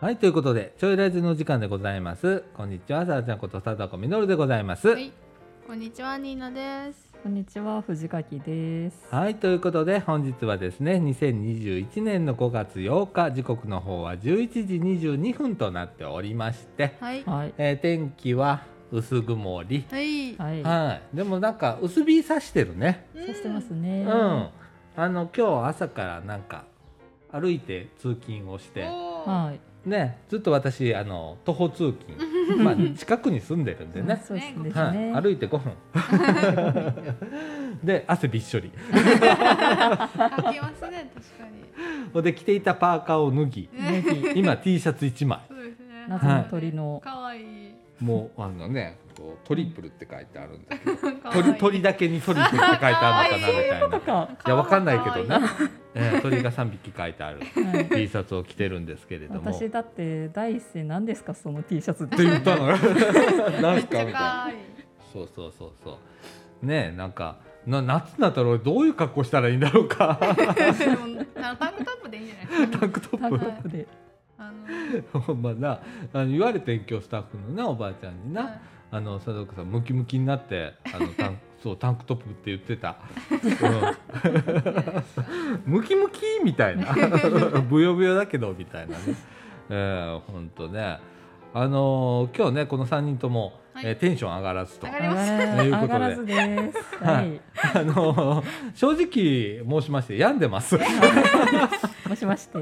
はい、ということで、ちょいラジの時間でございます。こんにちは、さらちゃんこと貞子みのるでございます。はい、はい、こんにちは、ニーナです。こんにちは、藤垣です。ということで、本日はですね、2021年の5月8日、時刻の方は11時22分となっておりまして、はい。はい。えー天気は薄曇り。はい。はい。はい、でもなんか薄日差してるね。そうしてますね。うん、あの今日朝からなんか歩いて通勤をして。はい。ね、ずっと私あの徒歩通勤、まあ近くに住んでるんでね、歩いて5分。で汗びっしょり。書きますね、確かに。で着ていたパーカーを脱ぎネギ、今 T シャツ1枚。そうですね。謎の鳥の。可愛い。もうあのねこうトリプルって書いてあるんだけど。鳥鳥だけにトリプルって書いてあるのかなみたいな。か。い。やわかんないけどねえー鳥が3匹書いてある はい。T シャツを着てるんですけれども。私だって第一声何ですかその T シャツっってて言ったの なんすかみたいな。そうそうそうそう。ねえなんかな夏になったら俺どういう格好したらいいんだろうか。タンクトップでいいんじゃないですか。タンクトタンクトッップで。あの。プ。ほんまなあの言われてん今日スタッフのなおばあちゃんにな、はいあの佐藤さんムキムキになってあのタン そうタンクトップって言ってた。うん、ムキムキみたいな ブヨブヨだけどみたいなね。えー、ほんとね。あのー今日ねこの3人とも、はいえーテンション上がらずと。上がいうこと。はい。あの正直申しまして病んでます。もしまして。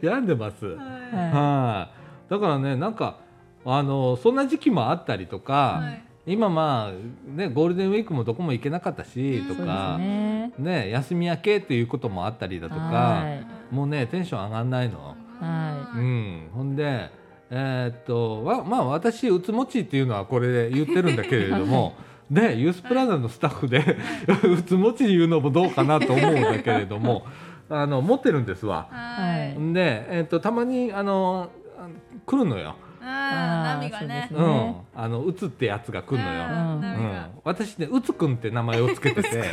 病んでます。ははい。だからねなんかあのそんな時期もあったりとか、はい今まあねゴールデンウィークもどこも行けなかったしうんとか、ねね。休み明けっていうこともあったりだとかは、もうねテンション上がんないの。はうん。ほんで。えーっとわまあ私うつもちっていうのはこれで言ってるんだけれども、で ユースプラザのスタッフで うつもち言うのもどうかなと思うんだけれどもあの持ってるんですわ。はい。んで、えー、とたまにあのあ来るのよ、波がね。そうんね。あのうつってやつが来るのよ、うん。私ねうつくんって名前をつけてて。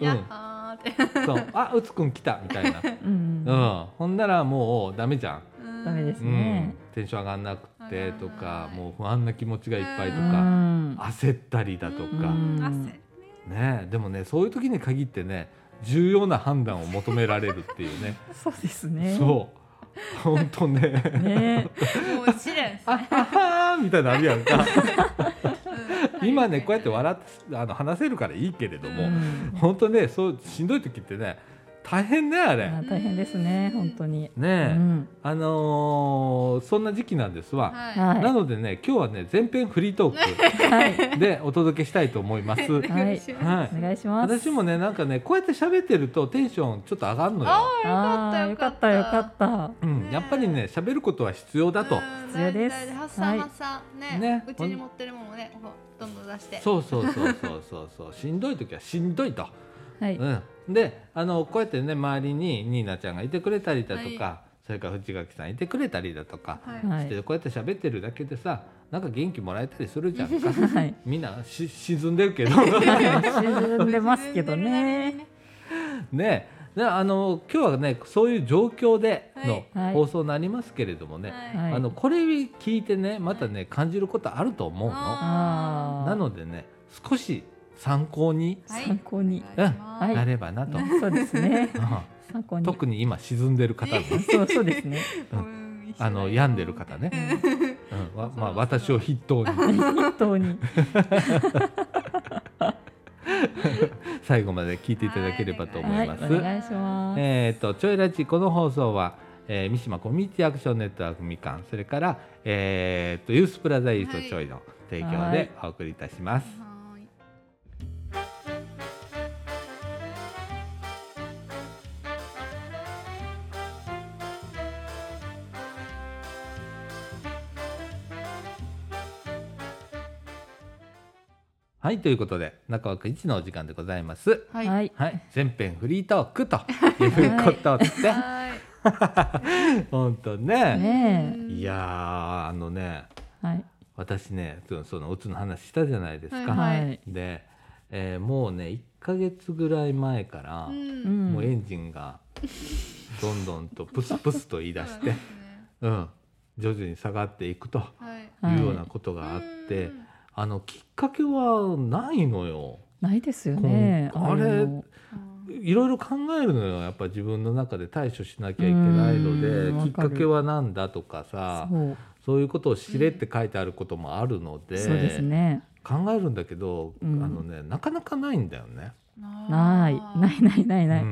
やっはーって。そう。あうつくん来たみたいな、うんう。ん、ほんならもうダメじゃん、うんダメですうん。ね。テンション上がんなくてとかもう不安な気持ちがいっぱいとうか、ん。焦ったりだとか。ね。でもねそういう時に限ってね重要な判断を求められるっていうね。そうですね。そう 本当ね。ね。もう試練みたいなのあるやんか。うん。今ねこうやって笑ってあの話せるからいいけれども、うん。本当ねそうしんどい時ってね大変ねあれ。あ大変ですね。本当に。うねえ、ん。あのーそんな時期なんですわ。はい。は。ないのでね今日はね前編フリートーはい。クでお届けしたいと思います。お願いはいお願いします。私もねなんかねこうやって喋ってるとテンションちょっと上がるのよ。あああ、よかったよかった。うん、やっぱりね喋ることは必要だと。必要です発散はい発散ねねうちに持ってるものをねどんどん出してそうそうそうそうそうそう しんどい時はしんどいと。はい。うん、であのこうやってね周りにニーナちゃんがいてくれたりだとか、はそれから藤垣さんいてくれたりだとか、してこうやって喋ってるだけでさなんか元気もらえたりするじゃん。か はい。みんなし沈んでるけど。沈んでますけどね。ね。であの今日はねそういう状況でのはい。放送になりますけれどもね、はい。はいあのこれ聞いてねまたね感じることあると思うの。ああ。なのでね少し参考に？はい。参考に。お願いします。はい。なればなと、そうですね。うん。参考に。特に今沈んでる方ね。そうそうですね。あの病んでる方ね、うん。わまあ、私を筆頭に。本当に。最後まで聞いていただければと思はい。い、ます。お願いします。えっ、とちょいラジこの放送は、えー三島コミュニティアクションネットワークみかん。それから、えー、とユースプラザイーストちょいの提供でお送りいたします。はいということで中枠一のお時間でございます。はいはい。はい全編フリートークと いうことで、はい 本当ねねいやーあのねえ。はい。私ねそそのうつの話したじゃないですか。はいはい。で、えーもうね1ヶ月ぐらい前から、ううんん。もうエンジンがどんどんとプスプスと言い出して、うん、徐々に下がっていくとはいはいいうようなことがあって、うんあのきっかけはないのよ。ないですよね。あれいろいろ考えるのよやっぱ自分の中で対処しなきゃいけないのでうんきっかけは何だとかさそういうことを知れって書いてあることもあるので,、そうですね。考えるんだけど、うんあのねなかなかないんだよね。ないないないないない。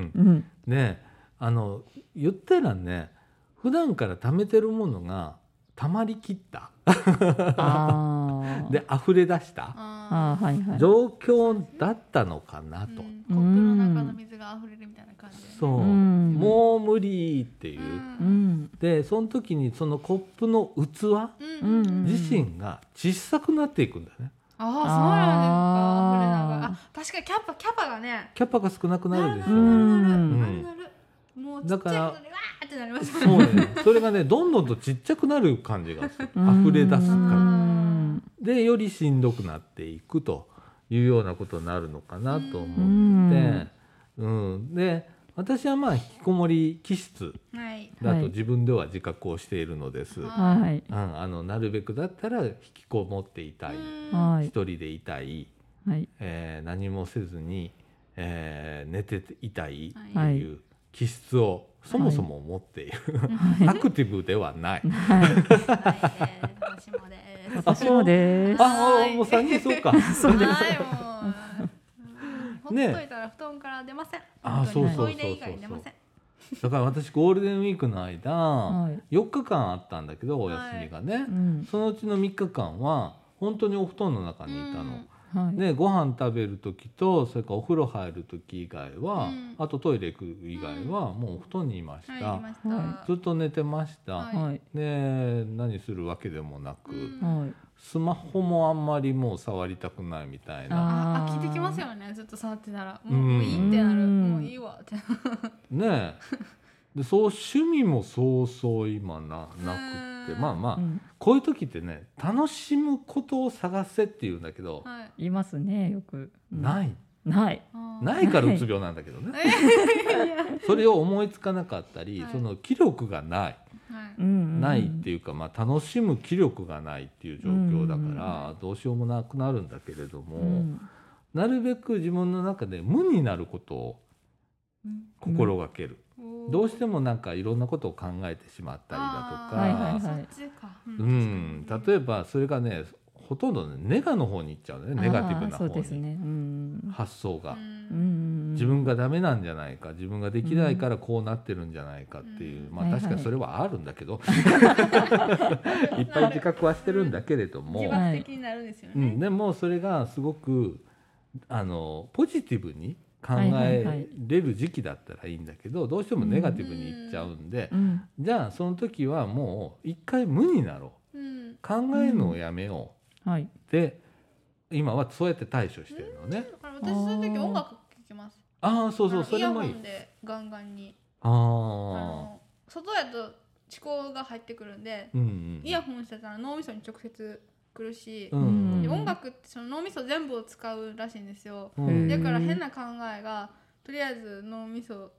ねあの言ったらね普段から貯めてるものが溜まりきった。で溢れ出した。状況だったのかなと、うん。コップの中の水が溢れるみたいな感じそう、うん。もう無理っていう。でその時にそのコップの器自身が小さくなっていくんだよね。ああそうなんですか。あ確かにキャパキャパがね。キャパが少なくなるでしょ、うんなる。うん。なるなるもうちっちゃいことでわーってなりますそうね。それがねどんどんとちっちゃくなる感じがする。うん。溢れ出すう感ん。じでよりしんどくなっていくというようなことになるのかなと思うんって、うん、で私はまあ引きこもり気質はい。だとはい。自分では自覚をしているのです、はい。はい。うん、あのなるべくだったら引きこもっていたい、一人でいたい、はい。えー何もせずに、えー寝ていたいとはいい。う気質をそもそも持っている、はアクティブではない。い。はい。私もです私もです。ああもう3人そうか。そうです。ねほっといたら布団から出ませんあそうそうそうそうトイレ以外出ませんだから私ゴールデンウィークの間、はい。4日間あったんだけどお休みがね、うん。そのうちの3日間は本当にお布団の中にいたの。はい。でご飯食べる時とそれからお風呂入る時以外は、うん。あとトイレ行く以外はもうお布団にいました、はいいました。はずっと寝てました、はい。はい。で何するわけでもなく、うん。はい。スマホもあんまりもう触りたくないみたいな。ああー飽きてきますよね。ずっと触ってたら。うん。もうもういいってなる。うん。もういいわって。ねえでそう趣味もそうそう今ななくって。うん。まあまあ、うん。こういう時ってね楽しむことを探せって言うんだけど、はい。言いますねよく。うん。ない。ない。ないからうつ病なんだけどね。それを思いつかなかったり、はい。その気力がない。はい。ないっていうか、まあ、楽しむ気力がないっていう状況だから、うんどうしようもなくなるんだけれども、うん。なるべく自分の中で無になることを心がける、どうしてもなんかいろんなことを考えてしまったりだとか、はいはいはい。そっちか。うん、例えばそれがねほとんどねネガの方に行っちゃうね。ネガティブな方に、そうですね。うん。発想が。うん。自分がダメなんじゃないか。自分ができないからこうなってるんじゃないかっていう、うん。まあはいはい。確かにそれはあるんだけど、いっぱい自覚はしてるんだけれども、自爆的になるんですよね。うん、でもそれがすごくあのポジティブに考えいれる時期だったらいいんだけどどうしてもネガティブにいっちゃうんで、うん。じゃあその時はもう一回無になろう。考えるのをやめよはい。うで今はそうやって対処してるのね。だから私そういう時音楽聴きます。ああそうそうあのイヤホそれもいい。ンでガンガンに。ああ外やと思考が入ってくるんでうんうん。イヤホンしてたら脳みそに直接来るしうん。うん。で音楽ってその脳みそ全部を使うらしいんですよ。うん。だから変な考えがとりあえず脳みそ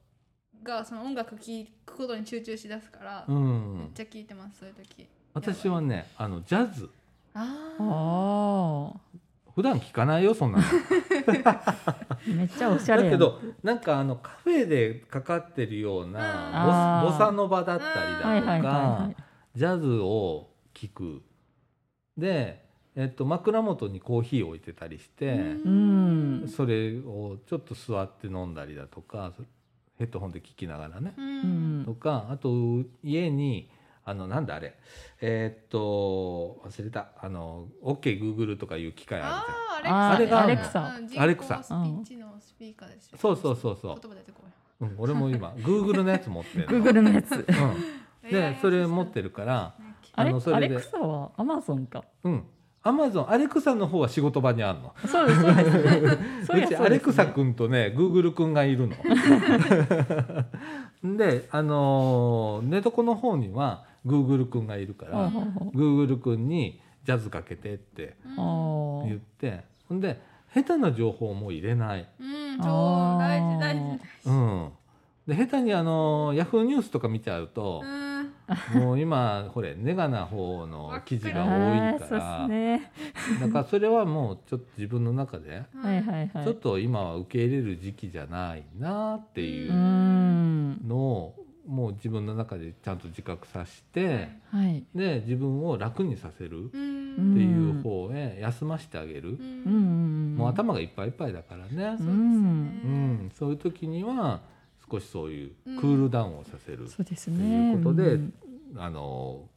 がその音楽聴くことに集中しだすからうめっん、ちゃ聞いてますそういう時。私はねあのジャズ。あああ。普段聞かないよそんなの。めっちゃおしゃれ。だけどなんかあのカフェでかかってるよううん。なボサノバだったりはいはいだとかはい。ジャズを聞くで、えっと、枕元にコーヒー置いてたりして、うん。それをちょっと座って飲んだりだとかヘッドホンで聞きながらね。と。かあと家にあのなんだあれ。えーっと忘れた。あの OKGoogle とかいう機械あるじゃん。あれがアレクサアレクサ人工スピーチのスピーカーですよそうそうそうそう。言葉出てこうん、俺も今 Google のやつ持ってるの、Google のやつ。うん、い でそれ持ってるからあれ？あのそれで。アレクサはアマゾンか？うん。アマゾンアレクサの方は仕事場にあるの。そうですそうです。そうちアレクサ君とねグーグル君がいるの。であのー寝床の方にはグーグル君がいるからグーグル君にジャズかけてって言って。ほんで下手な情報も入れない。うんあ超ー大事大事。うん、で下手にあのヤフーニュースとか見ちゃうとうん もう今これネガな方の記事が多いから、ね。だからそれはもうちょっと自分の中で。ちょっと今は受け入れる時期じゃないなっていう。のをもう自分の中でちゃんと自覚させて、はい。で自分を楽にさせるっうてんいう方へ休ませてあげる、う。もう頭がいっぱいいっぱいだからねう、そうですん。ねうんそういう時には少しそういうクールダウンをさせる、そうですとね。いうことでうん。あの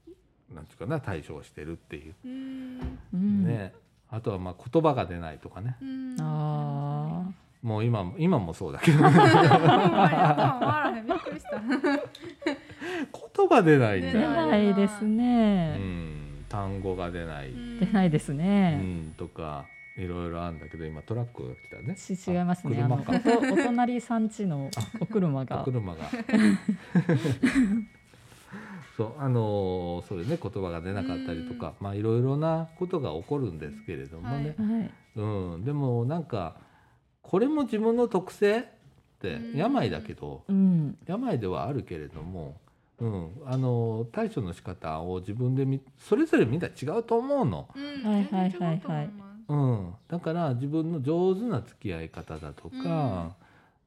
なんていうかな対処をしてるっていう、うん。うん。ね。あとはまあ言葉が出ないとかね。うん。あもう今も今もそうだけどほんまに頭回らへん。びっくりした。言葉出ないんあ。だよ、出ないですうね。ん、単語が出ない、出ないですうね。ん、とかいろいろあるんだけど今トラックが来たね。ち違いますね。あのあ車かお隣さんちの お車おが。車が。そうあのーそれね。言葉が出なかったりとかまあいろいろなことが起こるんですけれどもね、はい。うん、でもなんかこれも自分の特性ってうん。病だけどうん。病ではあるけれども、うん、あの対処の仕方を自分でみそれぞれみんな違うと思うの、うん。はいはいはいはいうん、だから自分の上手な付き合い方だとか、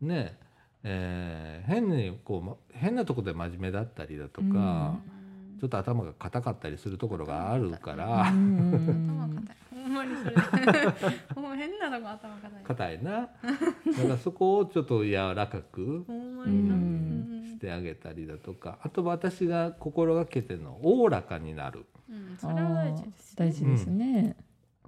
ねえー変にこうま変なところで真面目だったりだとか、うん。ちょっと頭が硬かったりするところがあるかうらん頭硬い。ほんまにそれ。もう変なのが頭硬い。硬いな。だからそこをちょっと柔らかくほんまにな。ううん。んしてあげたりだとかあと私が心がけてるのおおらかになる。うん。それは大事です大事ですね。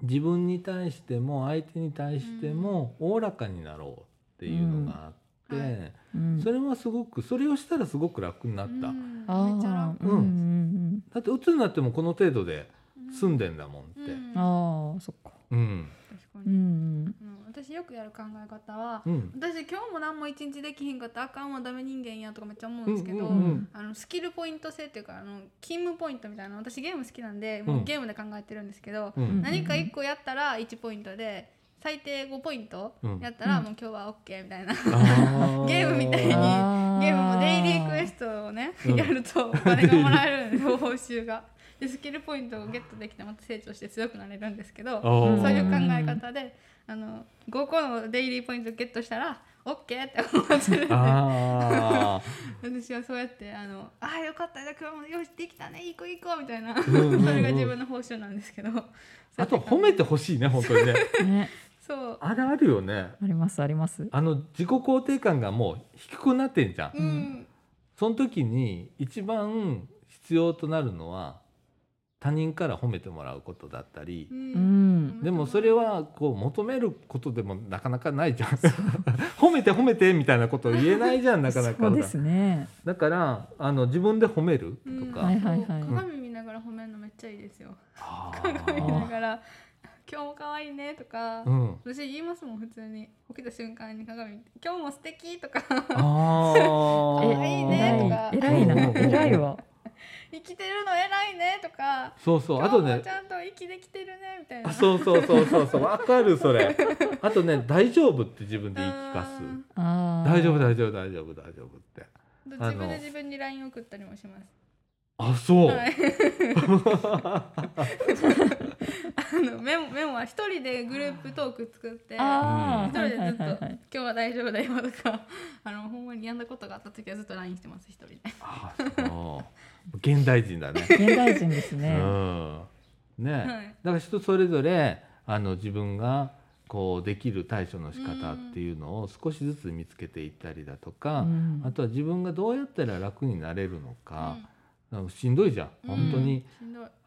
自分に対しても相手に対してもおおらかになろうっていうのがあって、うん。はい。うん。それはすごくそれをしたらすごく楽になった、うん。あめっちゃあ、楽。うん。うんだって鬱になってもこの程度で済んでんだもんって。うん。うん。ああ、そっか。うん。う確かに。ん。うん私よくやる考え方はうん。私今日も何も一日できひんかったらあかんわダメ人間やとかめっちゃ思うんですけど、うんうんうんあのスキルポイント制っていうかあの勤務ポイントみたいな私ゲーム好きなんでもうゲームで考えてるんですけど、うん。何か1個やったら1ポイントで最低5ポイントうん。やったらもう今日は OK みたいな、あ ゲームみたいにあゲームもデイリークエストをね、うん。やるとお金がもらえるんで報酬が。でスキルポイントをゲットできてまた成長して強くなれるんですけどそういう考え方であの5個のデイリーポイントゲットしたら OK って思ってる。んであ 私はそうやってあのあーよかった。じゃあ今日もよしできたね。いい子いい子。みたいな、んうんうん。それが自分の報酬なんですけど。ーあと褒めてほしいね本当にね。ね、そう。あれあるよね。ありますあります。あの自己肯定感がもう低くなってんじゃん。うん。その時に一番必要となるのは他人から褒めてもらうことだったり。ううん。ん。でもそれはこう求めることでもなかなかないじゃん。褒めて褒めてみたいなことを言えないじゃんなかなか。そうですね。だからあの自分で褒めるとか、はいはいはい。そう鏡見ながら褒めるのめっちゃいいですよあ鏡見ーながら「今日も可愛いね」とか、うん。私言いますもん。普通に起きた瞬間に鏡見て「今日も素敵とかあ可愛いねとか偉いなうん。偉いわ。「生きてるの偉いね」とかそうそ「今日もうあとねちゃんと息できてるね」みたいなあそうそうそうそうそうわかるそれあとね大丈夫って自分で言い聞かす。大丈夫大丈夫大丈夫大丈夫って自分で自分に LINE 送ったりもします。あそう、はい、あのメモメモは一人でグループトーク作ってああ。一人でずっと、今日は大丈夫だよ」とか あのほんまにやんだことがあった時はずっと LINE してます一人で。あそう。現代人だね。現代人ですうね。ん。ね、はい。だから人それぞれあの自分がこうできる対処の仕方っていうのを少しずつ見つけていったりだとか、うん。あとは自分がどうやったら楽になれるのか、なんかしんどいじゃん。うん。本当に、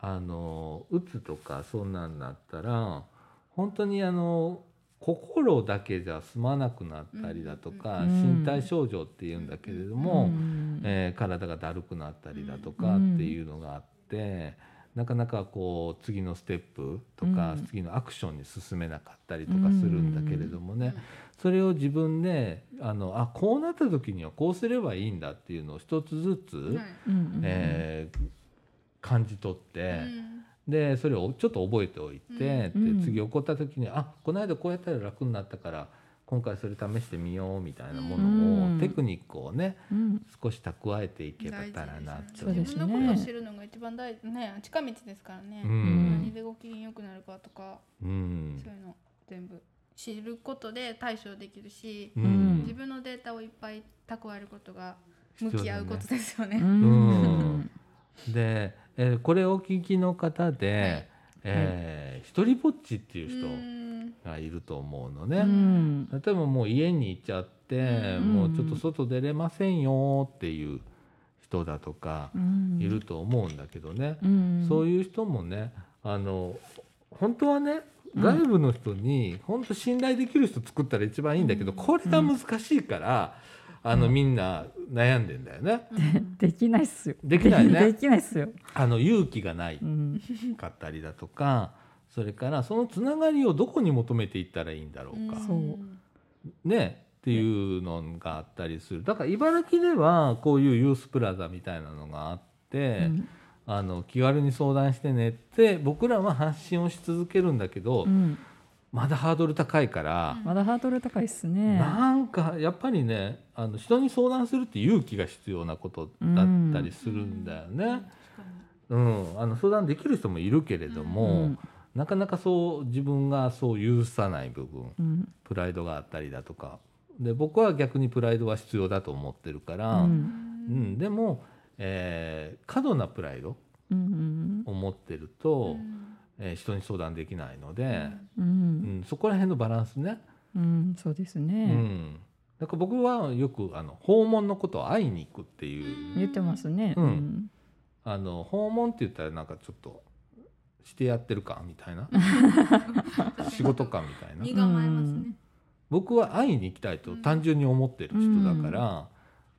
あのうつとかそんなんなったら本当にあの心だけじゃ済まなくなったりだとか、うん。身体症状っていうんだけれどうも、ん。えー体がだるくなったりだとかっていうのがあって、なかなかこう次のステップとか、うん。次のアクションに進めなかったりとかするんだけれどもね、うんそれを自分であのあこうなった時にはこうすればいいんだっていうのを一つずつ、はい。うんえー感じ取って。うん。でそれをちょっと覚えておいて、うん。で次起こった時にあこの間こうやったら楽になったから今回それ試してみようみたいなもうん。のをテクニックをねうん。少し蓄えていけたらなってそうですね。自分のことを知るのが一番大ね近道ですからね、うん。何でご機嫌よくなるかとか、うん。そういうの全部知ることで対処できるし、うん。自分のデータをいっぱい蓄えることが向き合うことですよね。うん。で、えーこれをお聞きの方で、えー一人ぼっちっていう人うん。がいると思うのうね。ん。例えばもう家に行っちゃって、うん。もうちょっと外出れませんよっていう人だとかうん。いると思うんだけどね、うん。そういう人もねあの本当はね外部の人に本当信頼できる人作ったら一番いいんだけど、これが難しいから、あのみんな悩んでんだよね。できないっすよ。できないね。できないっすよ。あの勇気がないうん。かったりだとかそれからそのつながりをどこに求めていったらいいんだろうか、ねっていうのがあったりする。だから茨城ではこういうユースプラザみたいなのがあって、うんあの気軽に相談してねって僕らは発信をし続けるんだけど、うん。まだハードル高いから、まだハードル高いっすね。なんかやっぱりねあの人に相談するって勇気が必要なことだったりするんだよね。うん。あの相談できる人もいるけれども、うん。なかなかそう自分がそう許さない部分うん。プライドがあったりだとか。で僕は逆にプライドは必要だと思ってるから、ううんん。でも、えー過度なプライドうんを持ってると、えー人に相談できないので、ううんんそこら辺のバランスね、うんそうですうねん、だから僕はよくあの訪問のことを会いに行くっていう、言ってますね。うん。あの訪問って言ったらなんかちょっとしてやってるかみたいな。仕事かみたいな。身構えますね。僕は会いに行きたいと単純に思ってる人だから、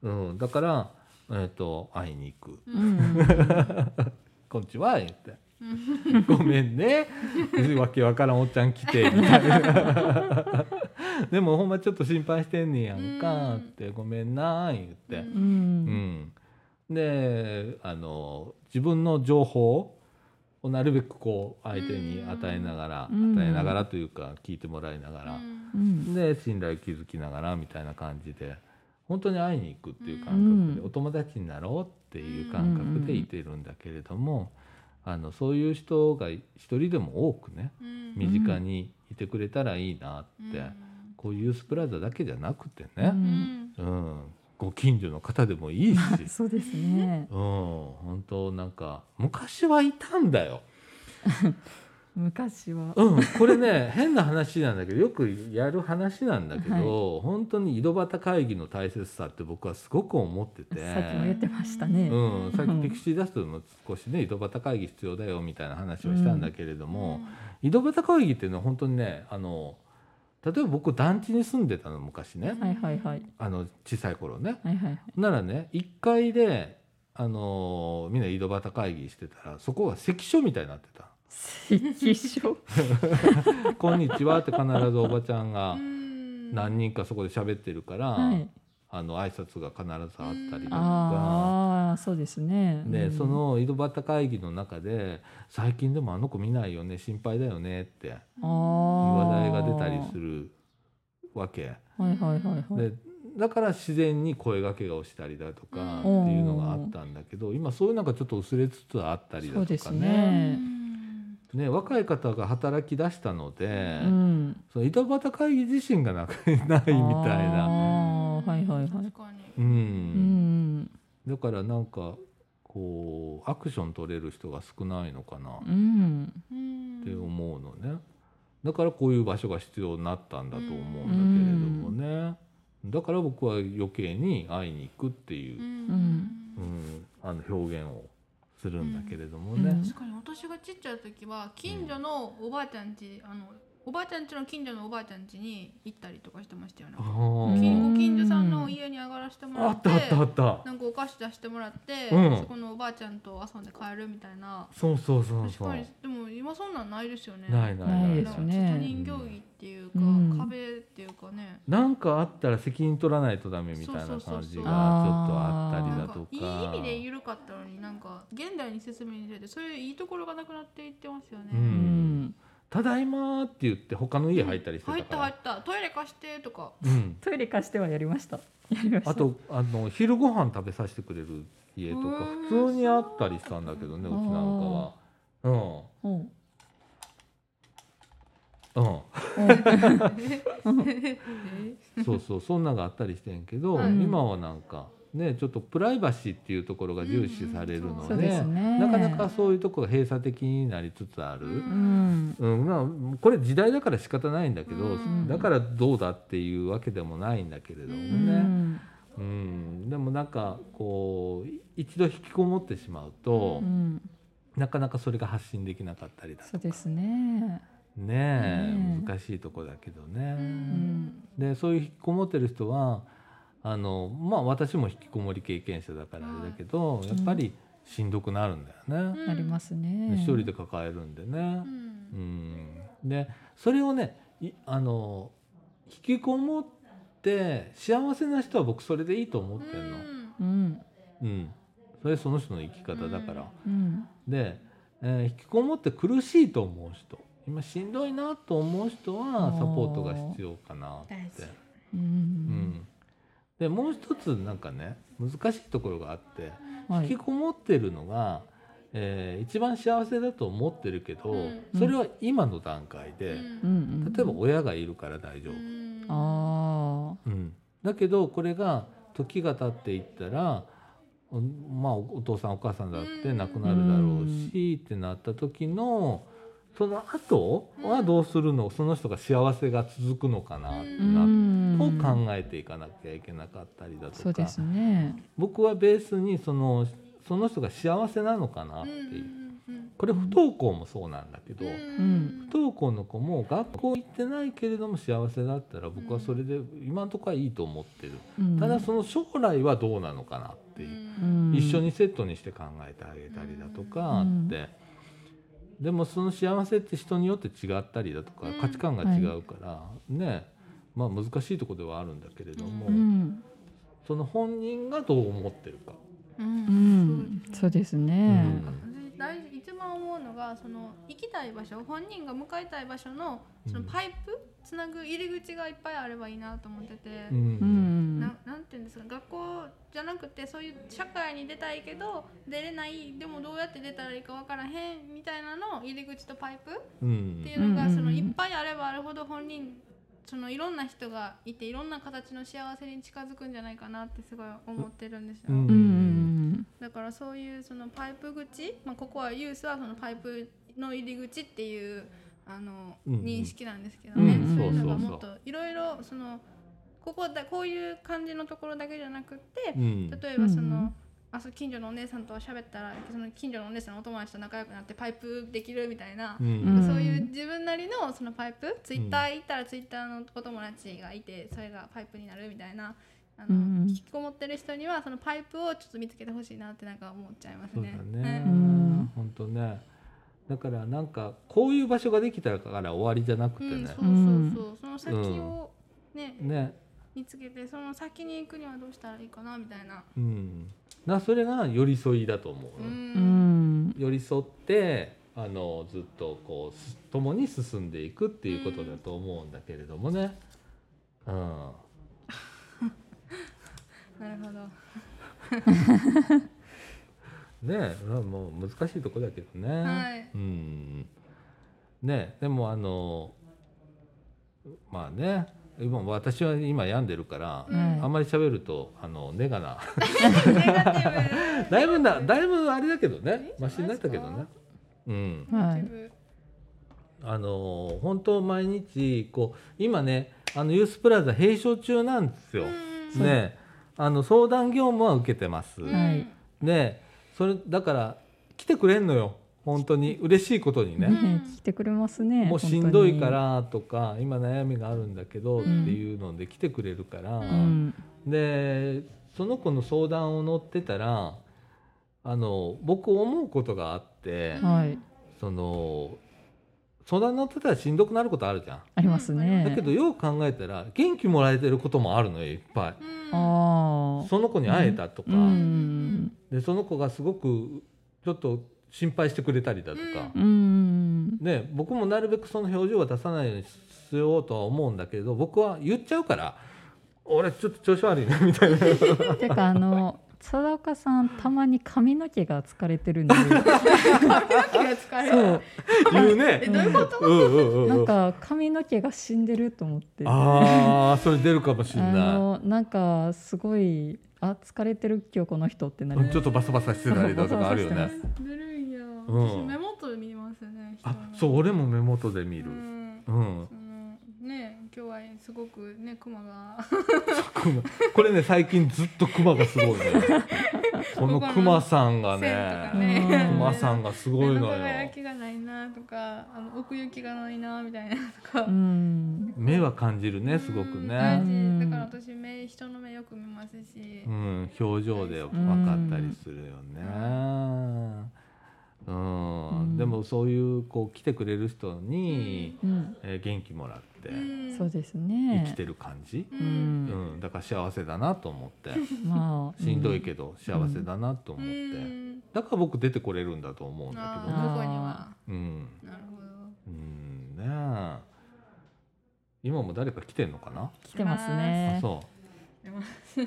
うん。だから、えー、と会いに行く。うん「こんにちは」言って「ごめんね。わけわからんおっちゃん来て」みたいな「でもほんまちょっと心配してんねやんか」って「ごめんな」言って。ううん。うん。ん、であの自分の情報をなるべくこう相手に与えながら、うん。与えながらというか聞いてもらいながら、うん。で信頼を築きながらみたいな感じで本当に会いに行くっていう感覚で、うん。お友達になろうっていう感覚でいてるんだけれども、あのそういう人が一人でも多くね身近にいてくれたらいいなって、こういうユースプラザだけじゃなくてうね、ん。うん。ご近所の方でもいいし。そうですね。うん、本当なんか昔はいたんだよ。昔は。うん、これね 変な話なんだけどよくやる話なんだけど、はい。本当に井戸端会議の大切さって僕はすごく思ってて。さっきも言ってましたね。うん、さっきピクシーダストでも少しね井戸端会議必要だよみたいな話をしたんだけれども、井戸端会議っていうのは本当にねあの例えば僕団地に住んでたの昔ね、はいはいはい。あの小さい頃ね、はいはいならね1階で、あのーみんな井戸端会議してたらそこが関所みたいになってた関所「こんにちは」って必ずおばちゃんが何何人かそこで喋ってるから、はい。あの挨拶が必ずあったりだとか。ああそうですね。でうん。その井戸端会議の中で「最近でもあの子見ないよね心配だよね」って話題が出たりするわけ。はいはいはいはい。でだから自然に声掛けをしたりだとかってうんいうのがあったんだけど今そういうのがちょっと薄れつつあったりだそうですとかねねね若い方が働き出したので、うん。その井戸端会議自身がなくないみたいな、はいはいはい。確かに。う、うん。んだからなんかこうアクション取れる人が少ないのかな。うん。って思うのね。だからこういう場所が必要になったんだと思うんだけれどもね、だから僕は余計に会いに行くっていう、うん。あの表現をするんだけれどもね、うん。確かに私がちっちゃい時は近所のおばあちゃんちあのおばあちゃん家の近所のおばあちゃん家に行ったりとかしてましたよね。ご近所さんの家に上がらせてもらっあってたあったあった。なんかお菓子出してもらって、うん。そこのおばあちゃんと遊んで帰るみたいな。そうそうそう確かにでも今そんなんないですよね。ないないない。ですね他人行儀っていうか、うん。壁っていうかね。なんかあったら責任取らないとダメみたいな感じがちょっとあったりだとか。いい意味で緩かったのになんか現代に説明についてそういういいところがなくなっていってますよね。ううんんただいま」って言って他の家入ったりして入ったたから、入ったトイレ貸してとか。うん、トイレ貸してはやりました。やりました。あとあの昼ご飯食べさせてくれる家とかうん普通にあったりしたんだけどねうちなんかは。うん。うん。うん、え そうそうそんなのがあったりしてんけど、はい今はなんかねちょっとプライバシーっていうところが重視されるのそうでですね。なかなかそういうところが閉鎖的になりつつある。うんうん。まあ、これ時代だから仕方ないんだけど、うん。だからどうだっていうわけでもないんだけれどもうね、ん。うん。でもなんかこう一度引きこもってしまうと、うん。なかなかそれが発信できなかったりだそうですね。ね難しいとこだけどね。うん。でそういう引きこもってる人はあのまあ私も引きこもり経験者だからあれだけど、やっぱりしんどくなるんだよね。うん。なりますね。一人で抱えるんでね。うん。うん、でそれをねいあの引きこもって幸せな人は僕それでいいと思ってんの。うん。うん、それその人の生き方だから。うん。で、えー引きこもって苦しいと思う人。今しんどいなと思う人はサポートが必要かなって。大事。ううん。ん、でもう一つなんかね難しいところがあって、はい。引きこもってるのが、えー一番幸せだと思ってるけど、うん。それは今の段階で、うん。うん例えば親がいるから大丈夫、あうん。だけどこれが時が経っていったらおまあお父さんお母さんだって亡くなるだろうし、ってなった時のその後はどうするの、その人が幸せが続くのかな？ってあなうん。を考えていかなきゃいけなかったりだとか、そうですね。僕はベースにそのその人が幸せなのかなっていう、これ不登校もそうなんだけど、ん。不登校の子も学校行ってないけれども幸せだったら僕はそれで今のところはいいと思ってる、うん。ただその将来はどうなのかなっていう、うん。一緒にセットにして考えてあげたりだとかって、でもその幸せって人によって違ったりだとかうん。価値観が違うから、ねまあ難しいところではあるんだけれども、うん。その本人がどう思ってるか。うん。そうですね。私大事一番思うのがその行きたい場所本人が向かいたい場所のそのパイプつなぐ入り口がいっぱいあればいいなと思ってて、うん。うんななんていうんですか学校じゃなくてそういう社会に出たいけど出れないでもどうやって出たらいいか分からへんみたいなの入り口とパイプっうん。ていうのが、うんそのいっぱいあればあるほど本人そのいろんな人がいていろんな形の幸せに近づくんじゃないかなってすごい思ってるんですよ。だからそういうそのパイプ口、まあ、ここはユースはそのパイプの入り口っていうあの認識なんですけどね、うんそういうのがもっといろいろそのここだこういう感じのところだけじゃなくってうん。例えばその、うんあそう近所のお姉さんと喋ったらその近所のお姉さんのお友達と仲良くなってパイプできるみたいな、うん。うんそういう自分なりのそのパイプツイッター行ったらツイッターのお友達がいてそれがパイプになるみたいなあの、うん引きこもってる人にはそのパイプをちょっと見つけてほしいなってなんか思っちゃいますそうだね。ね、うん本当ね。だからなんかこういう場所ができたから終わりじゃなくてね。うん、そう、そうそう。その先をね、ね見つけてその先に行くにはどうしたらいいかなみたいな。うん。だからそれが寄り添いだと思ううん。ん寄り添ってあのずっとこうす共に進んでいくっていうことだと思うんだけれどもね、うん、なるほど。ねえもう難しいとこだけどね、はい。うん。ねでもあのまあね今私は今病んでるから、うん。あんまり喋るとあのネガ な。ネガティブ。だいぶなだいぶあれだけどねマシになったけどね。うん。はい。あの本当毎日こう今ねあのユースプラザ閉所中なんですよ、うんね。あの相談業務は受けてます、はいでそれだから来てくれんのよ本当に嬉しいことにね、うん。ね聞いてくれますねもうしんどいからとか今悩みがあるんだけどってうんいうので来てくれるから、うん。でその子の相談を乗ってたらあの僕思うことがあって、はい。その相談乗ってたらしんどくなることあるじゃん。ありますね。だけどよう考えたら元気もらえてることもあるのよいっぱい。あその子に会えたとか、うん。でその子がすごくちょっと心配してくれたりだとか、うん。ね、僕もなるべくその表情は出さないようにしようとは思うんだけど僕は言っちゃうから「俺ちょっと調子悪いね」みたいな。てかあの貞岡さんたまに髪の毛が疲れてるんで。髪の毛が疲れる。そう。言うね。え。どういうこと？うんうんうんなうん。んか髪の毛が死んでると思って。ああそれ出るかもしれあなのなんかすごいあ疲れてる今日この人ってないるちょっとバサバサしてたりだとかあるよね。バサバサしてずるいよ、うん。私目元で見ますねあそう俺も目元で見る。ううん、ね今日はすごくねクマがこれね最近ずっとクマがすごいね。このクマさんがねかねうんクマさんがすごい目ののよ輝きがないなとかあの奥行きがないなみたいなとか、うん。目は感じるねすごくうん。ねだから私目人の目よく見ますし、うん、表情で分かったりするよね。うん、うん。でもそういうこう来てくれる人に、うん。えー元気もらってうん。そうです生ねきてる感じ、ううん。んうん。だから幸せだなと思って。まあしんどいけど幸せだなと思うって、ん。だから僕出てこれるんだと思うんだけどね。ここには？うん。なるほど。うん。ねえ。今も誰か来てんのかな、来てますあねそう。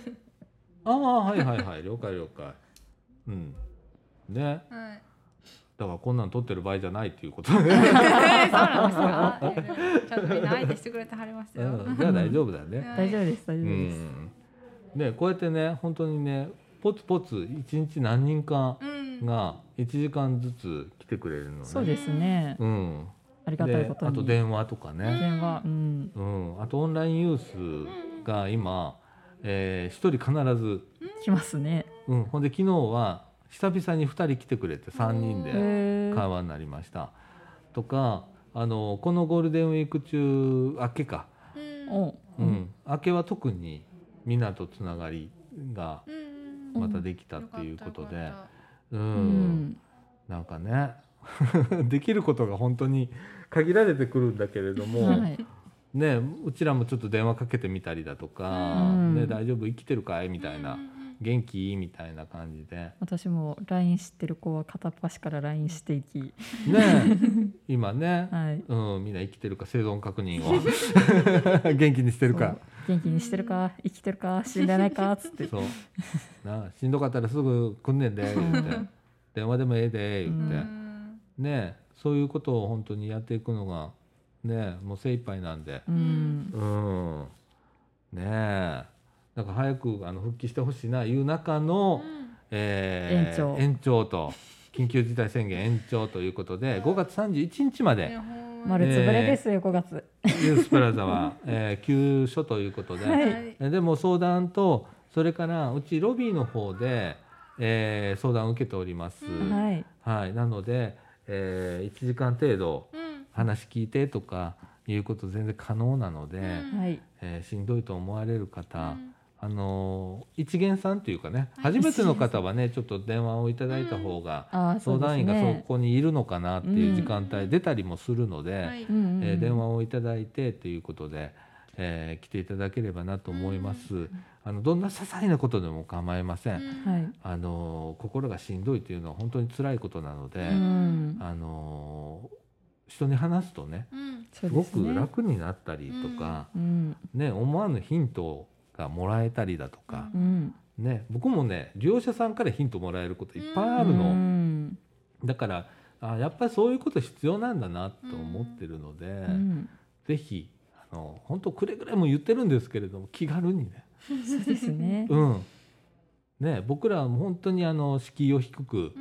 あはいはいはい。了解了解。うん。ね。はいだからこんなん撮ってる場合じゃないっていうこと。で、そうなんですかちゃんとみんな相手してくれてはりますよ、うん、じゃあ大丈夫だね。大丈夫です大う丈夫です。ん、ねこうやってね本当にねポツポツ一日何人かうん。が1時間ずつ来てくれるのね。そうですね。うん、ありがたいでことに。あと電話とかね、電話うん。うん、あとオンラインユースが今、えー、1人必ず、来ますね。うん、ほんで昨日は久々に2人来てくれて3人で。へ会話になりました。とかあのこのゴールデンウィーク中明けか、うん。明けは特にみんなとつながりがうんまたできたっていうことで、うん。うん。なんかね できることが本当に限られてくるんだけれども、はい。ねうちらもちょっと電話かけてみたりだとか、うん。ね、大丈夫？生きてるかい？みたたいな、元気？みたいな感じで。私も LINE 知ってる子は片っ端から LINE していきね今ね、はいうん、みんな生きてるか生存確認を元気？にしてるか元気？にしてるか生きてるか死んでないかっつってそうなしんどかったらすぐ来んねんで言って電話でもええで言って、ねそういうことを本当にやっていくのがねもう精一杯なんでうんうんねえだから早くあの復帰してほしいないう中の、えー延長。延長と緊急事態宣言延長ということで5月31日まで丸つぶれですよ5月。ユースプラザは、えー休所ということで、はい。でも相談とそれからうちロビーの方で、えー相談を受けております、うんはい。はい、なので、え1時間程度うん。話聞いてとかいうこと全然可能なので、うん。はい。えーしんどいと思われる方、うんあのー一元さんというかね、はい。初めての方はねちょっと電話をいただいた方が、相談員がそねこにいるのかなっていう時間帯うん。出たりもするので、えー電話をいただいてということで、えー来ていただければなと思います。あのどんな些細なことでも構いません。あの心がしんどいというのは本当に辛いことなので、うん。あの人に話すとねすごく楽になったりとか、うん。ね思わぬヒントがもらえたりだとか、うん。ね僕もね利用者さんからヒントもらえることいっぱいあるうの、ん。だからあやっぱりそういうこと必要なんだなと思ってるので、うん。ぜひあの本当くれぐれも言ってるんですけれども気軽にね、そうですね。うん。ね僕らはもう本当にあの敷居を低く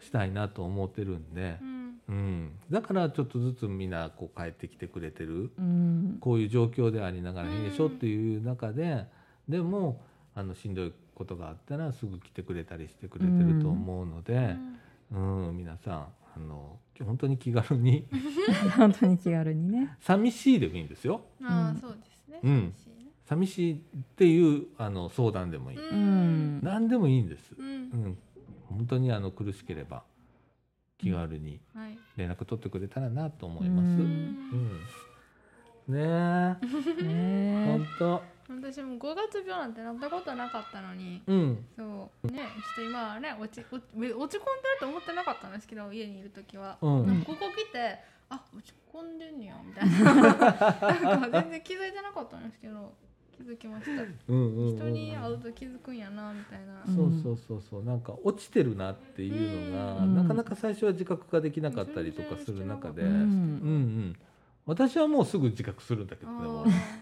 したいなと思ってるんでう、んうん、だからちょっとずつみんなこう帰ってきてくれてる。うん。こういう状況でありながらうん「へえしょ」っていう中ででもあのしんどいことがあったらすぐ来てくれたりしてくれてると思うのうで、ん。うん皆さんあの本当に気軽に。本当に気軽にね。寂しいでもいいんですよ。ああそうですね。うん。寂しいね。寂しいっていうあの相談でもいい、うん何でもいいんです、ううんん、本当にあの苦しければ気軽にはい。連絡取ってくれたらなと思います、ううん。んねえ。ね本当私も5月病なんてなったことなかったのに。うん。そう。ねちょっと今はね落ち落ち込んでると思ってなかったんですけど家にいる時は、うん。ここ来てあ落ち込んでんねやみたいな。なんか全然気づいてなかったんですけど気づきました。うんうんうん。人に会うと気づくんやなみたいな、うん。そうそうそうそう。なんか落ちてるなっていうのが、うん。なかなか最初は自覚ができなかったりとかする中で、ううん。んうんうん。私はもうすぐ自覚するんだけど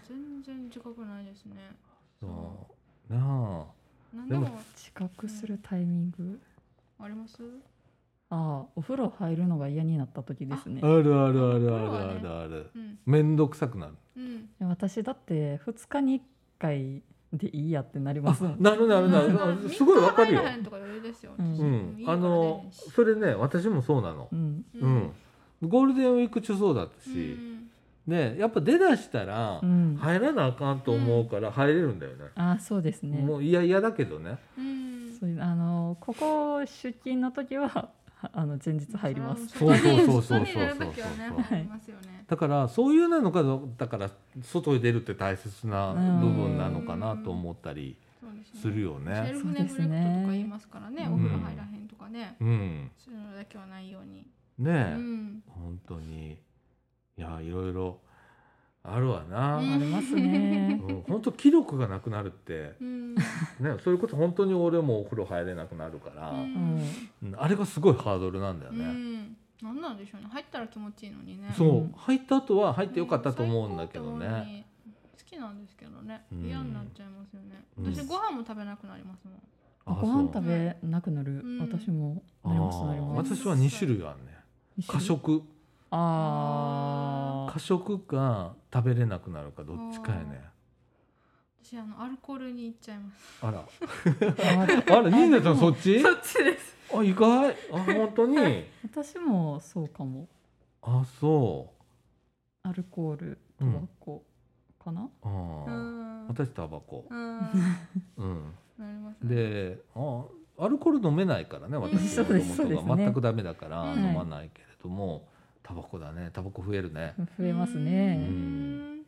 全然自覚ないですね。そう。なあ。でも何でも自覚するタイミング。あります？ああお風呂入るのが嫌になった時ですね。あるあるあるあるあねるある。うん。面倒くさくなる。うん。私だって2日に1回でいいやってなりますなるなるなる。うん。あすごいわかるよ。う。ん。あのそれね私もそうなの。うん。うん。ゴールデンウィーク中そうだったし、うん。でやっぱ出だしたらうん。入らなあかんと思うから入れるんだよね、ああそうですね。もう嫌々だけどね。うん。あのここ出勤の時は あの前日入ります。そうそうそうそうそうそう。だからそういうなのかだから外に出るって大切な部分なのかなと思ったりそうですね。するよセね。ルフネグレクトとか言いますからねうん。お風呂入らへんとかね。うん、そういうのだけはないように。ねえ、うん。本当に。いやいろいろあるわな。うんありますねうん、本当気力がなくなるってうんねそういうこと本当に俺もお風呂入れなくなるから、あれがすごいハードルなんだようね。んなんなんでしょうね入ったら気持ちいいのにねそう、うん入った後は入ってよかったと思うんだけどね。に好きなんですけどねうん嫌になっちゃいますよねうん私ご飯も食べなくなりますもんあご飯食べなくなる、うん私も私は2種類あるね。過食あ過食か食べれなくなるかどっちかやね。私あのアルコールに行っちゃいます。あら。ああら、ニーナちゃんそっち？そっちです。あ、意外？あ、本当に？私もそうかも。あ、そアルコールタバコかな、う。ん私タバコ。うん。うん。なりますね。で、あ、アルコール飲めないからね、私そうですそうですね。が全くダメだからうん。飲まないけれども、タバコだね。タバコ増えるね。増えますうね、ん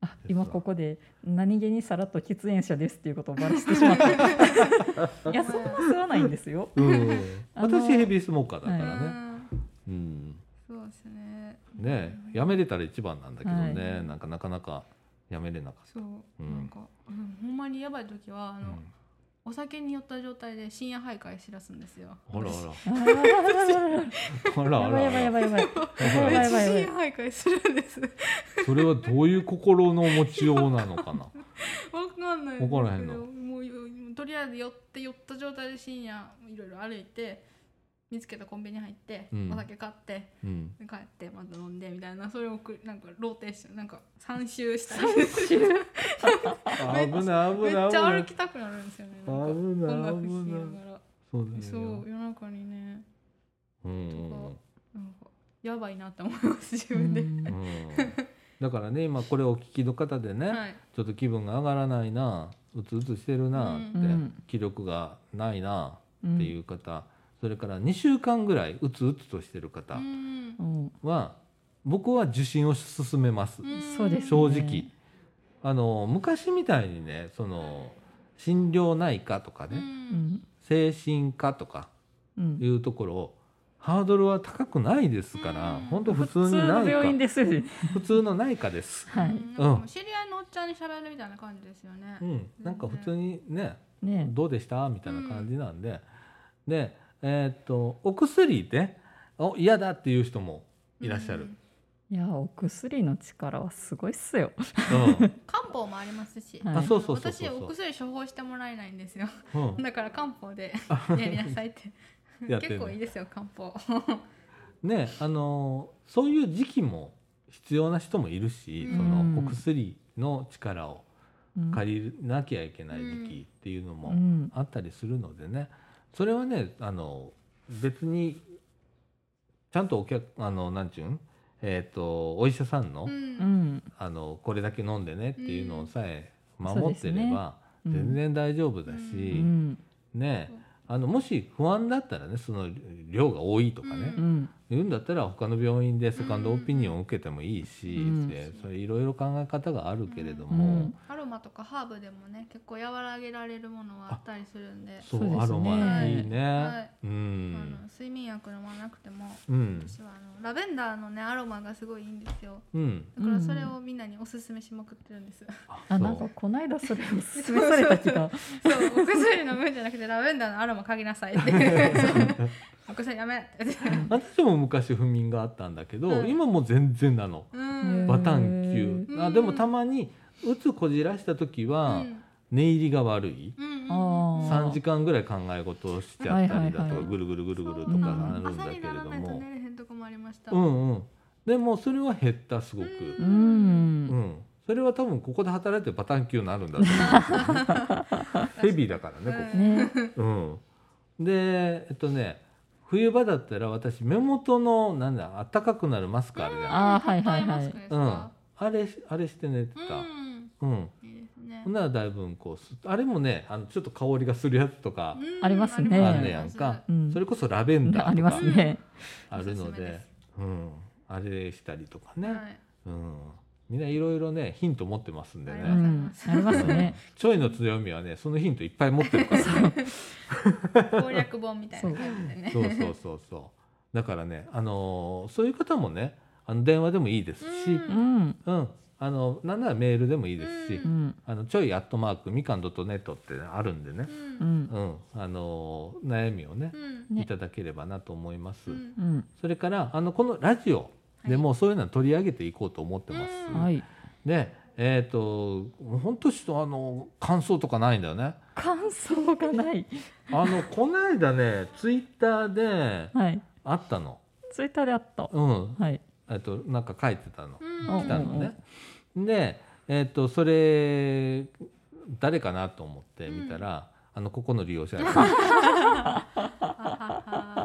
あ今ここで何気にさらっと喫煙者ですっていうことをバラしてしまった いやそんな吸わないんですようん。私ヘビースモーカーだからうね。んうん。そうですねね、やめれたら一番なんだけどね、はいなんかなかなかやめれなかっそう、うんなんか、うん、ほんまにやばい時はあた。の、お酒に酔った状態で深夜徘徊しだすんですようん、あらあら。あらあら。やばいやばいやばいやばいやばい深夜徘徊するんですそれはどういう心の持ちようなのかな？わかんないわからへんのもうよとりあえず寄って寄った状態で深夜いろいろ歩いて見つけたコンビニ入って、うん。お酒買ってうん。で帰ってまた飲んでみたいなそれをくなんかローテーションなんか3周したり。危ない危めっない危ない。ちゃ歩。きたくなるんですよねなんか危ない音楽聴き危ないながら。そうだそうよ。夜中にね。うん。なんかやばいなって思います自分で。だからね今これお聞きの方でね、はい。ちょっと気分が上がらないな、うつうつしてるなって、うん。気力がないなうんっていう方、それから2週間ぐらいうつうつとしてる方は僕は受診を勧めます。正直。あの昔みたいにねその心療内科とかうね、うん。精神科とかうん。いうところハードルは高くないですから、うん。本当普通に普通の内病院科ですよね。普通の内科です。はい。うん。知り合いのおっちゃんに喋るみたいな感じですよね。うん、なんか普通にねね。どうでした？みたいな感じなんで、でえーっとお薬でお嫌だっていう人もいらっしゃる。いやお薬の力はすごいっすよ。うん。漢方もありますし、はいあそうそう私お薬処方してもらえないんですよ。うん。だから漢方で やりなさいって。結構いいですよ漢方。ねあのーそういう時期も必要な人もいるし、うん。そのお薬の力をうん借りなきゃいけない時期っていうのもうん。あったりするのでねそれはねあの別にちゃんとお客あのなんちゅうん？えっ、とお医者さんの,、うん。うん。あのこれだけ飲んでねっていうのをさえうん守ってれば全然大丈夫だし、ううん。ねあのもし不安だったらねその量が多いとかね、うん言うんだったら他の病院でセカンドオピニオンを受けてもいいし、うそれいろいろ考え方があるけれどうも、ん。アロマとかハーブでもね結構和らげられるものはあったりするんで。そうそうですね。アロマいいね、はい。うん、あの睡眠薬飲まなくてもうん。私はあのラベンダーのねアロマがすごいいいんですよ。うん。だからそれをみんなにおすすめしまくってるんです、あなんかこの間それを勧めされた気が。そうお薬飲むんじゃなくてラベンダーのアロマ嗅ぎなさいって お薬やめ。私も昔不眠があったんだけど、うん。今もう全然なの。うん。バタンへ球あでもたまにうつこじらした時は、うん。寝入りが悪い。うんうんあー。3時間ぐらい考え事をしちゃったりだとか、はいはいはい。ぐるぐるぐるぐるとかなるんだけれども。うんうん。でもそれは減ったすごく、ううん。んそれは多分ここで働いてバタン級になるんだと思うんですよね。ヘビーだからねこねこ、うん、でえっとね冬場だったら私目元のなんだ暖かくなるマスクあるじゃん、あーはいはいはい。うん、かあれあれして寝てた、うん。うん。いいですね。ほんならだいぶこうすあれもねあのちょっと香りがするやつとかうん。ありますね。あんねやんか、うんそれこそラベンダありーとかますね。あるのおすすめでで、うん、あれしたりとかね、はい。うん、みんないろいろねヒント持ってますんでね、ありうん。ありますね。ちょいの強みはねそのヒントいっぱい持ってるから、攻略本みたいな感じでね。そうそうそうそう。だからね、あのーそういう方もねあの電話でもいいですし、ううん。うん。あのなんならメールでもいいですし、ううん。あのちょいアットマークみかん .net ってあるんでね、ううんん。うん。あのー悩みをね、うん。ね。いただければなと思います。うん。うん。それからあのこのラジオでもそういうのは取り上げていこうと思ってます。うんはいでえっ、と本当しあの感想とかないんだよね。感想がないあのこの間ねツイッターではいあったの。ツイッターであったうん。はいえっとなんか書いてたの。うん来たのね。でえっ、とそれ誰かなと思って見たら、あのここの利用者 ま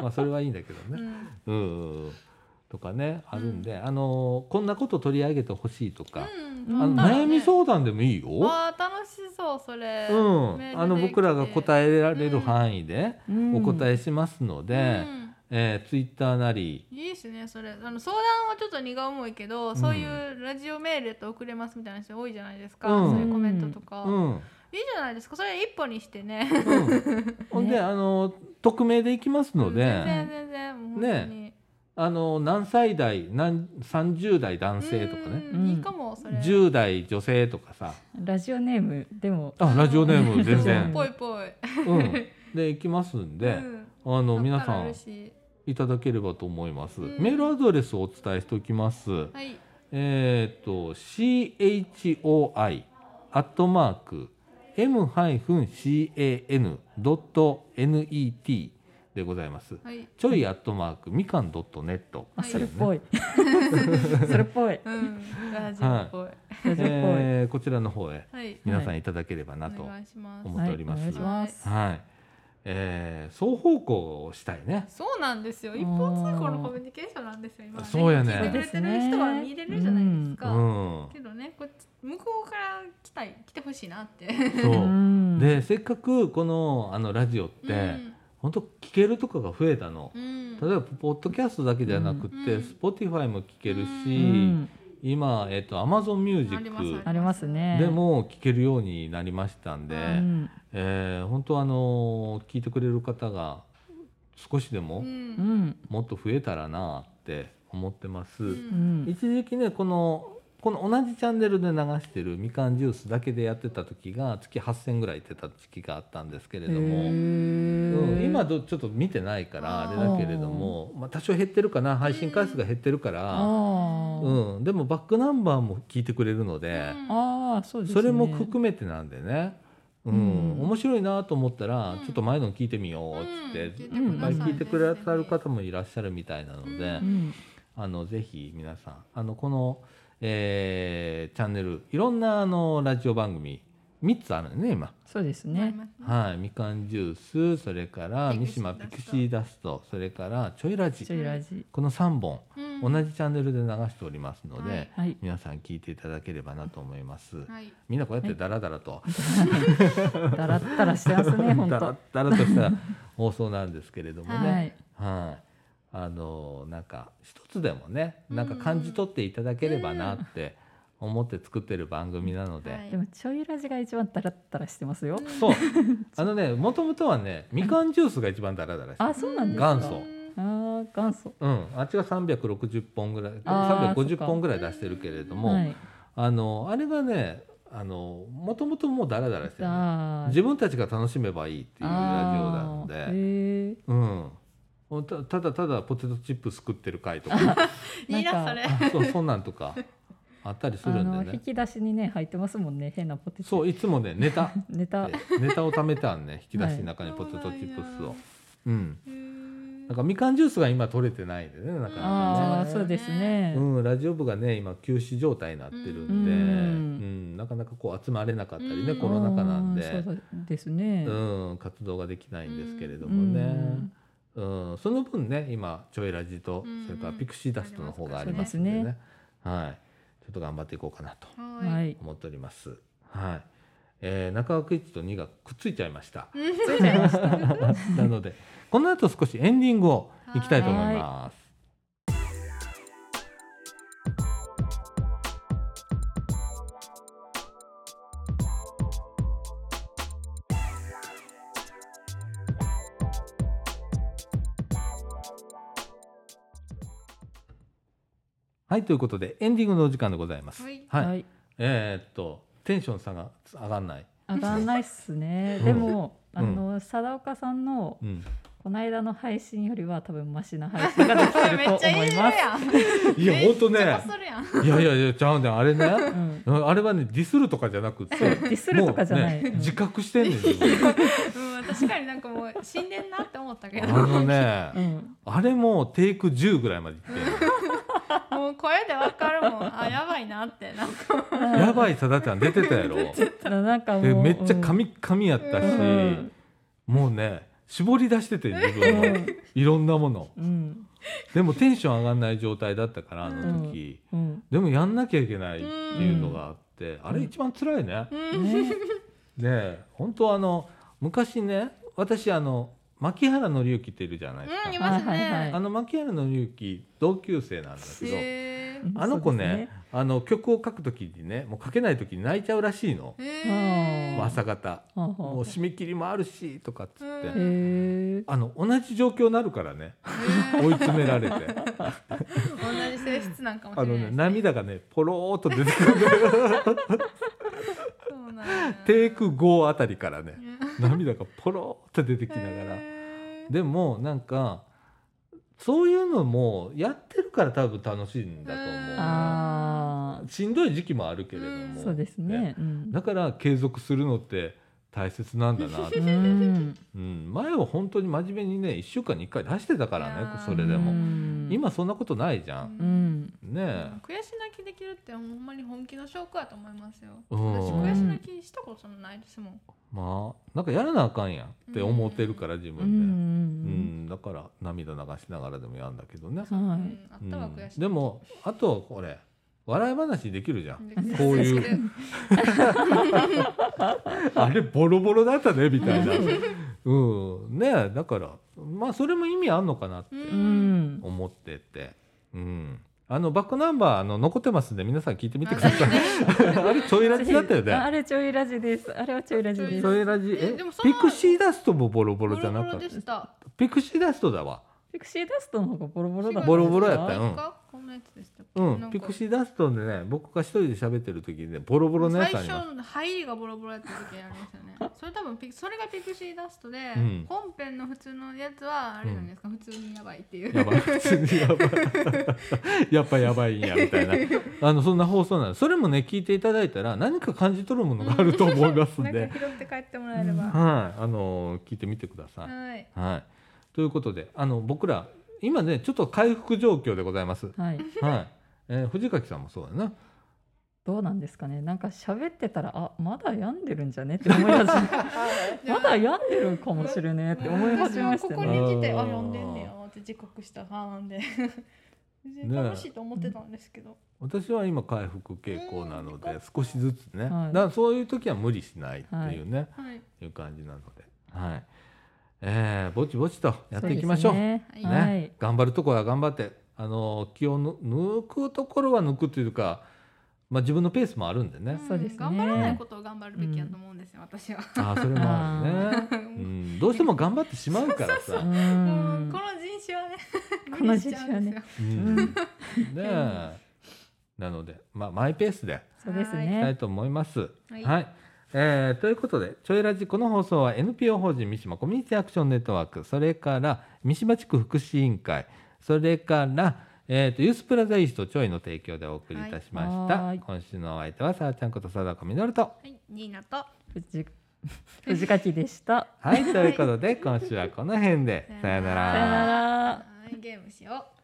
あそれはいいんだけどね。うんうんうんとかねあるんで、あのこんなこと取り上げてほしいとか、うん。あの悩み相談でもいいよ。わあ楽しそうそれ。うん。あの僕らが答えられる範囲でうん。お答えしますので、うん。えー、ツイッターなり、いいですねそれ。あの相談はちょっと荷が重いけど、そういうラジオメールと送れますみたいな人多いじゃないですか、うん。そういうコメントとか、うん。いいじゃないですか。それ一歩にしてね。うん、ほんであの匿名でいきますので、全然全然もう本当に、あの何歳代何30代男性とかね、うんいいかもそれ。10代女性とかさ。ラジオネームでも。あラジオネーム 全ラジオネー然。ム、ぽいぽい。うん、でいきますんで、うん。あの皆さんい。ただければと思います、うん。メールアドレスをお伝えしておきます、はい。えっ、と CHOI アットマーク M-CAN.net でございます。はい。ちょいアットマークみかん .net あそれっぽい。それっぽい。うん。ラジオっぽい。ラジオっぽい。えーこちらの方へはい。皆さんいただければなとお願いします。思っております。はい。お願いします。はい、えー双方向をしたいね。そうなんですよ。一方通行のコミュニケーションなんですよ今はそうやね。聞いてくれてる人は見れるじゃないですうか、ん、けどねこっち向こうから来たい来てほしいなって。そう。う。ん。でせっかくこのあのラジオって、本当聞けるとかが増えたの。うん。うん例えばポッドキャストだけじゃなくて、うん。Spotify も聞けるし、うん。今、えっと Amazon ミュージあります。ッありますね。クでも聞けるようになりましたんで、うん。えー本当あの聞いてくれる方が少しでうもうん。ん。もっと増えたらなって思ってます。うん。うん。一時期ねこのこの同じチャンネルで流してるみかんジュースだけでやってた時が月8,000ぐらい行ってた時期があったんですけれども、へうん、ー今どちょっと見てないからあれだけれども、まあ、多少減ってるかな配信回数が減ってるから、うん、でもバックナンバーも聞いてくれるので、あーそうですね。それも含めてなんでね、うんうん。面白いなと思ったら、うん。ちょっと前の聞いてみようっつって、うんいっぱい。聞いてくださるぜ方もいらっしゃるみたいなので、うん。あのぜひ皆さんあのこの、えーチャンネルいろんなあのラジオ番組3つあるのね今。そうですね。はい、みかんジュースそれから三島ピクシーダストそれからちょいラジ。ちょいラジ。この3本、うん。同じチャンネルで流しておりますので、はい。はい。皆さん聞いていただければなと思います。はい。みんなこうやってダラダラと、だらったらしてますね本ダ当ラダラとした放送なんですけれどもね、はい。はい、あのなんか一つでもねなんか感じ取っていただければなって思って作ってる番組なので、はい。でもちょいラジが一番ダラッダラしてますよ。そう。あのねもともとはねみかんジュースが一番ダラダラしてる。あ、そうなんですか。元祖。あー元祖。うん、あっちが360本ぐらいあーそっ350か本ぐらい出してるけれども、はい。あのあれがねあのもともともうダラダラしてる、ね、自分たちが楽しめばいいっていうラジオなので、へえ。うん、たただただポテトチップス食ってる回とか。いいななんかそれ。あそうそんなんとかあったりすあるんでね。の引き出しにね入ってますもんね変なポテト。そういつもねネタ。ネタ。ネタを貯めてあんね引き出しの中にポテトチップスを。うん、へー。なんかみかんジュースが今取れてないんでねなかなかね。ああそうですね。うん、ラジオ部がね今休止状態になってるんで、ううんん。なかなかこう集まれなかったりね、うん。コロナ禍なんで。そうですね。うん、活動ができないんですけれどもね、うんその分ね今ちょいラジとうんそれからピクシーダストの方がありますんでね,、そうですはい、ちょっと頑張っていこうかなと。思っております。はいえー、中枠1と2がくっついちゃいました。ついちゃいました。なのでこの後少しエンディングをいきたいと思います。はいということでエンディングのお時間でございます。はいはい、はい。えーっとテンション差が上がんない。上がんないっすね。うんでもあうんの貞岡さんのうん、この間の配信よりは多分マシな配信ができてる めとっちゃいい思います。やんいや本当ねいやいやいやちゃうねんあれねうん。あれはねディスるとかじゃなくてディスるとかじゃない。自覚してんねん自分うん確かになんかもう死んでんなって思ったけあどのねうん。あれもテイク10ぐらいまでいって もう声でわかるもん。あやばいなってなんか。やばいさだちゃん出てたやろ。なんかもうでめっちゃカミカミやったし、うん。もうね絞り出してて自う分のんいろんなもの。うん。でもテンション上がんない状態だったからあの時、うん。でもやんなきゃいけないっていうのがあって、あれ一番辛いね、うん。ね。で本当あの昔ね私あの牧原紀之っているじゃないですか、うんいますはいはいはい。ねあの牧原紀之同級生なんだけど、へー。あの子ねあの曲を書く時にねもう書けない時に泣いちゃうらしいの、へー。もう朝方。もう締め切りもあるしとかっつって、うん。へえあの同じ状況になるからねへー。追い詰められて。同じ性質なんかもしあのねれないですね。涙がねポローっと出てくる。そうなんやテイク5あたりからねうん。涙がポローっと出てきながら。へーでもなんかそういうのもやってるから多分楽しいんだと思う。あしんどい時期もあるけれどうん。もあそうですね。うん。だから継続するのって大切なんだなって、うん。うん、前は本当に真面目にね1週間に1回出してたからねそれでも。うん。今そんなことないじゃん。うん。ね。悔し泣きできるってほんまに本気の証拠やと思いますよ。うん。私悔し泣きしたことないですもんまあなんかやらなあかんやんって思ってるから自うん。う分で、うんんだから涙流しながらでもやんだけどね、うん。はうん。いうんでもあとこれ笑い話できるじゃん。でこういう あれボロボロだったねみたいな。うん。ねだからまあそれも意味あんのかなってうん。思ってて。うんあのバックナンバーあの残ってますんで皆さん聞いてみてください。あ れちょいラジだったよね。あれちょいラジです。あれはちょいラジでちすょいラジ。えピクシーダストもボロボロじゃなボロボロかったでした。ピクシーダストだわピクシーダストの方がボロボロだったボロボロやったよ。うんこんなやつでしたうん。ピクシーダストでね僕が一人で喋ってる時にねボロボロのやつあ最ります。初の入りがボロボロやった時ありますよね。それ多分ピそれがピクシーダストで、うん。本編の普通のやつはあれなんですか、普通にやばいっていう。やばい。普通にやばい。やっぱやばいんやみたいな。あのそんな放送なんです。それもね聞いていただいたら何か感じ取るものがあると思いますん なんでか拾って帰ってもらえれば、はい。あの聞いてみてください。はい。はい。ということであの僕ら今ねちょっと回復状況でございます。はい。はい、えー藤垣さんもそうだな。どうなんですかね。なんか喋ってたらあまだ病んでるんじゃねって思い始め まだ病んでるかもしれねえって思い始めました私はここねに来てああー読んでんねやって自覚した派なんで。全然楽しいと思ってたんですけど、私は今回復傾向なので少しずつね、はい。だからそういう時は無理しないっていうね、はい。いう感じなので、はいえーぼちぼちとやっていきましょう。そうですね。はいはい。頑張るところは頑張ってあの気をぬ抜くところは抜くというか、まあ、自分のペースもあるんでね。そうですね。頑張らないことを頑張るべきやと思うんですよ、私は。あーそれもあるね、うん、どうしても頑張ってしまうからうさ。もん。うこの人種はね この人種はね。うんうん。ねえ。なので、まあ、マイペースでそうですいきたねいと思います。はい。はい、えーということで「ちょいラジ」この放送は NPO 法人三島コミュニティアクションネットワークそれから三島地区福祉委員会それから、えー、とユースプラザイーストちょいの提供でお送りいたしました。はい今週のお相手はさあちゃんこと貞子みのると。はい、ニーナと藤藤垣でしたはい、ということで今週はこの辺でさよなら。さよならはいゲームしよう。